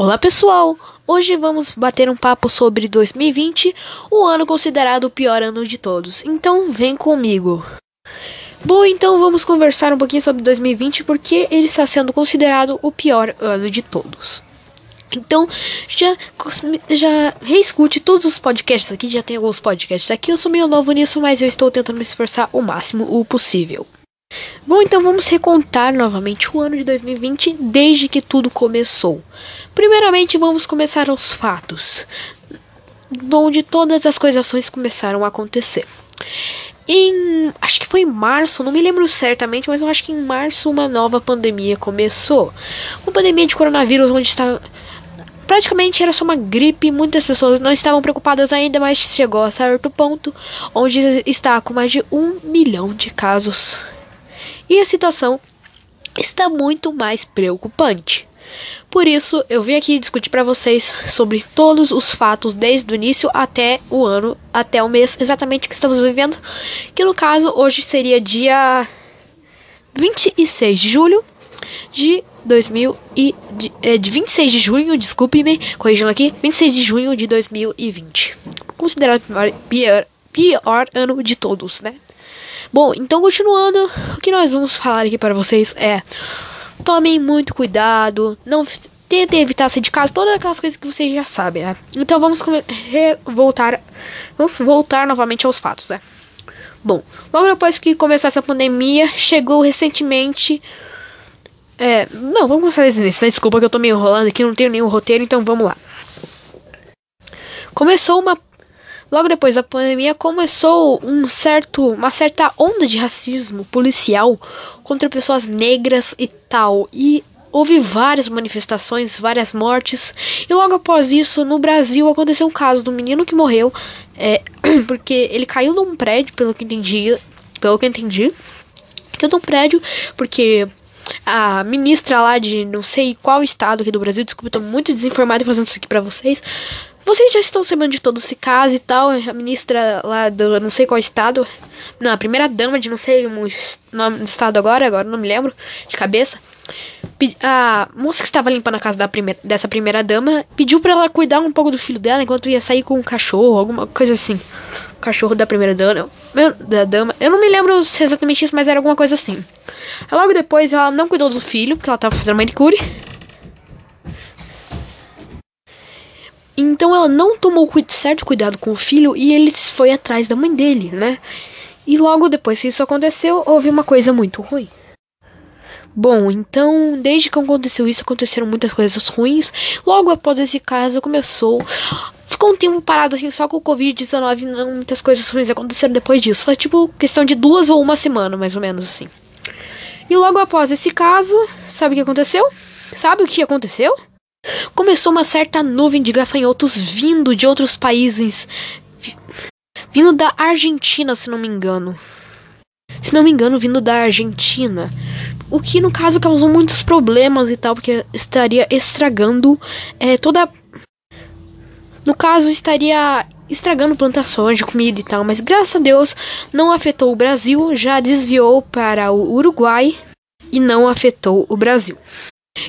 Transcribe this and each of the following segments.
Olá pessoal! Hoje vamos bater um papo sobre 2020, o ano considerado o pior ano de todos. Então vem comigo! Bom, então vamos conversar um pouquinho sobre 2020 porque ele está sendo considerado o pior ano de todos. Então, já, já reescute todos os podcasts aqui, já tem alguns podcasts aqui. Eu sou meio novo nisso, mas eu estou tentando me esforçar o máximo o possível. Bom, então vamos recontar novamente o ano de 2020 desde que tudo começou. Primeiramente, vamos começar os fatos, onde todas as coisas começaram a acontecer. Em, acho que foi em março, não me lembro certamente, mas eu acho que em março uma nova pandemia começou. Uma pandemia de coronavírus onde estava praticamente era só uma gripe, muitas pessoas não estavam preocupadas ainda, mas chegou a certo ponto onde está com mais de um milhão de casos e a situação está muito mais preocupante. Por isso, eu vim aqui discutir para vocês sobre todos os fatos desde o início até o ano, até o mês exatamente que estamos vivendo, que no caso hoje seria dia 26 de julho de 2000 e de, é, de 26 de junho, desculpe-me, corrigindo aqui, 26 de junho de 2020. Considerado o pior, pior ano de todos, né? Bom, então continuando, o que nós vamos falar aqui para vocês é: tomem muito cuidado, não tentem evitar sair de casa, todas aquelas coisas que vocês já sabem, né? Então vamos voltar, vamos voltar novamente aos fatos, né? Bom, logo depois que começou essa pandemia, chegou recentemente. É, não, vamos começar desde início, né? Desculpa que eu tô meio enrolando aqui, não tenho nenhum roteiro, então vamos lá. Começou uma Logo depois da pandemia começou um certo, uma certa onda de racismo policial contra pessoas negras e tal. E houve várias manifestações, várias mortes. E logo após isso, no Brasil aconteceu um caso do menino que morreu, é, porque ele caiu num prédio, pelo que entendi, pelo que entendi, caiu num prédio porque a ministra lá de não sei qual estado aqui do Brasil, desculpa, tô muito desinformado fazendo isso aqui para vocês, vocês já estão sabendo de todo esse caso e tal. A ministra lá do não sei qual estado. Não, a primeira dama de não sei o nome do estado agora, agora não me lembro de cabeça. A moça que estava limpando a casa da primeira, dessa primeira dama pediu para ela cuidar um pouco do filho dela enquanto ia sair com um cachorro, alguma coisa assim. O cachorro da primeira dama, da dama. Eu não me lembro exatamente isso, mas era alguma coisa assim. Logo depois ela não cuidou do filho, porque ela estava fazendo manicure. Então ela não tomou certo cuidado com o filho e ele foi atrás da mãe dele, né? E logo depois que isso aconteceu, houve uma coisa muito ruim. Bom, então, desde que aconteceu isso, aconteceram muitas coisas ruins. Logo após esse caso, começou. Ficou um tempo parado assim, só com o Covid-19, não muitas coisas ruins aconteceram depois disso. Foi tipo questão de duas ou uma semana, mais ou menos assim. E logo após esse caso, sabe o que aconteceu? Sabe o que aconteceu? Começou uma certa nuvem de gafanhotos vindo de outros países. Vindo da Argentina, se não me engano. Se não me engano, vindo da Argentina. O que no caso causou muitos problemas e tal, porque estaria estragando é, toda. No caso, estaria estragando plantações de comida e tal, mas graças a Deus não afetou o Brasil, já desviou para o Uruguai e não afetou o Brasil.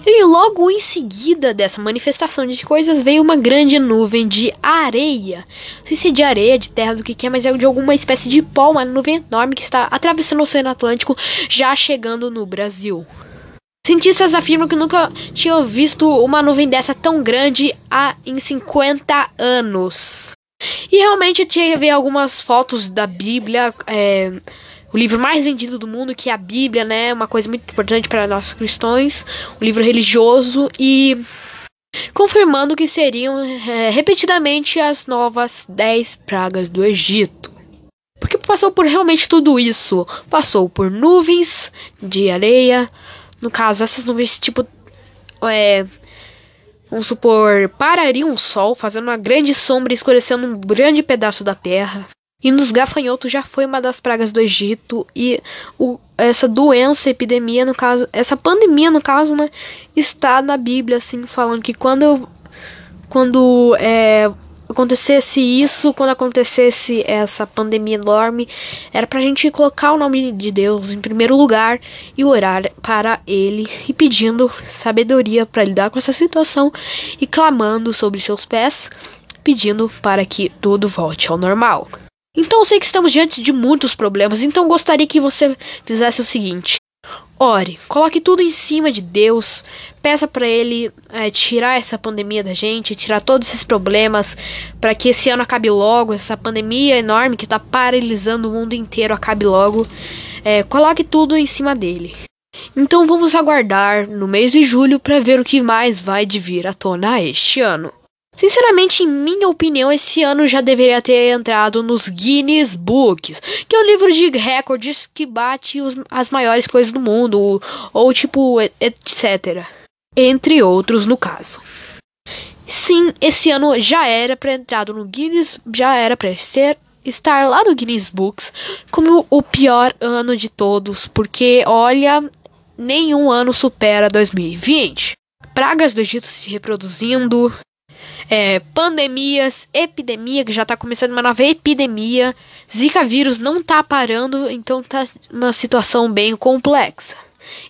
E logo em seguida dessa manifestação de coisas veio uma grande nuvem de areia. Não sei se é de areia, de terra, do que, que é, mas é de alguma espécie de pó, uma nuvem enorme que está atravessando o Oceano Atlântico, já chegando no Brasil. Cientistas afirmam que nunca tinham visto uma nuvem dessa tão grande há em 50 anos. E realmente tinha ver algumas fotos da Bíblia. É, o livro mais vendido do mundo, que é a Bíblia, né? Uma coisa muito importante para nós cristãos, um livro religioso e confirmando que seriam é, repetidamente as novas dez pragas do Egito. Porque passou por realmente tudo isso. Passou por nuvens de areia. No caso, essas nuvens, tipo. É, vamos supor, parariam o sol, fazendo uma grande sombra e escurecendo um grande pedaço da terra. E nos gafanhotos já foi uma das pragas do Egito e o, essa doença, epidemia, no caso, essa pandemia, no caso, né, está na Bíblia, assim, falando que quando quando é, acontecesse isso, quando acontecesse essa pandemia enorme, era pra gente colocar o nome de Deus em primeiro lugar e orar para Ele e pedindo sabedoria para lidar com essa situação e clamando sobre seus pés, pedindo para que tudo volte ao normal. Então eu sei que estamos diante de muitos problemas, então gostaria que você fizesse o seguinte: Ore, coloque tudo em cima de Deus, peça para Ele é, tirar essa pandemia da gente, tirar todos esses problemas, para que esse ano acabe logo, essa pandemia enorme que está paralisando o mundo inteiro acabe logo. É, coloque tudo em cima dele. Então vamos aguardar no mês de julho para ver o que mais vai de vir à tona este ano. Sinceramente, em minha opinião, esse ano já deveria ter entrado nos Guinness Books, que é o livro de recordes que bate os, as maiores coisas do mundo, ou, ou tipo, etc. Entre outros, no caso. Sim, esse ano já era para entrado no Guinness, já era para ser estar lá no Guinness Books como o pior ano de todos, porque olha, nenhum ano supera 2020. Pragas do Egito se reproduzindo, é, pandemias, epidemia, que já está começando uma nova epidemia. Zika vírus não está parando, então tá uma situação bem complexa.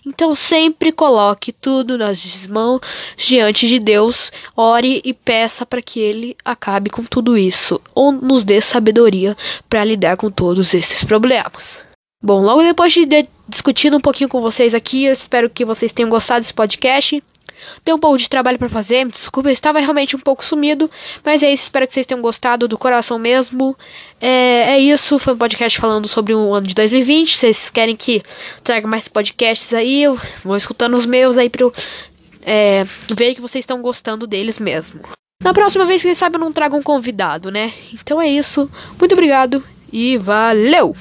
Então sempre coloque tudo nas mãos diante de Deus, ore e peça para que Ele acabe com tudo isso, ou nos dê sabedoria para lidar com todos esses problemas. Bom, logo depois de, de discutindo um pouquinho com vocês aqui, eu espero que vocês tenham gostado desse podcast. Tem um pouco de trabalho para fazer, me desculpa, eu estava realmente um pouco sumido, mas é isso, espero que vocês tenham gostado do coração mesmo. É, é isso, foi um podcast falando sobre o ano de 2020. Vocês querem que traga mais podcasts aí? Eu vou escutando os meus aí pra eu é, ver que vocês estão gostando deles mesmo. Na próxima vez, quem sabe eu não trago um convidado, né? Então é isso, muito obrigado e valeu!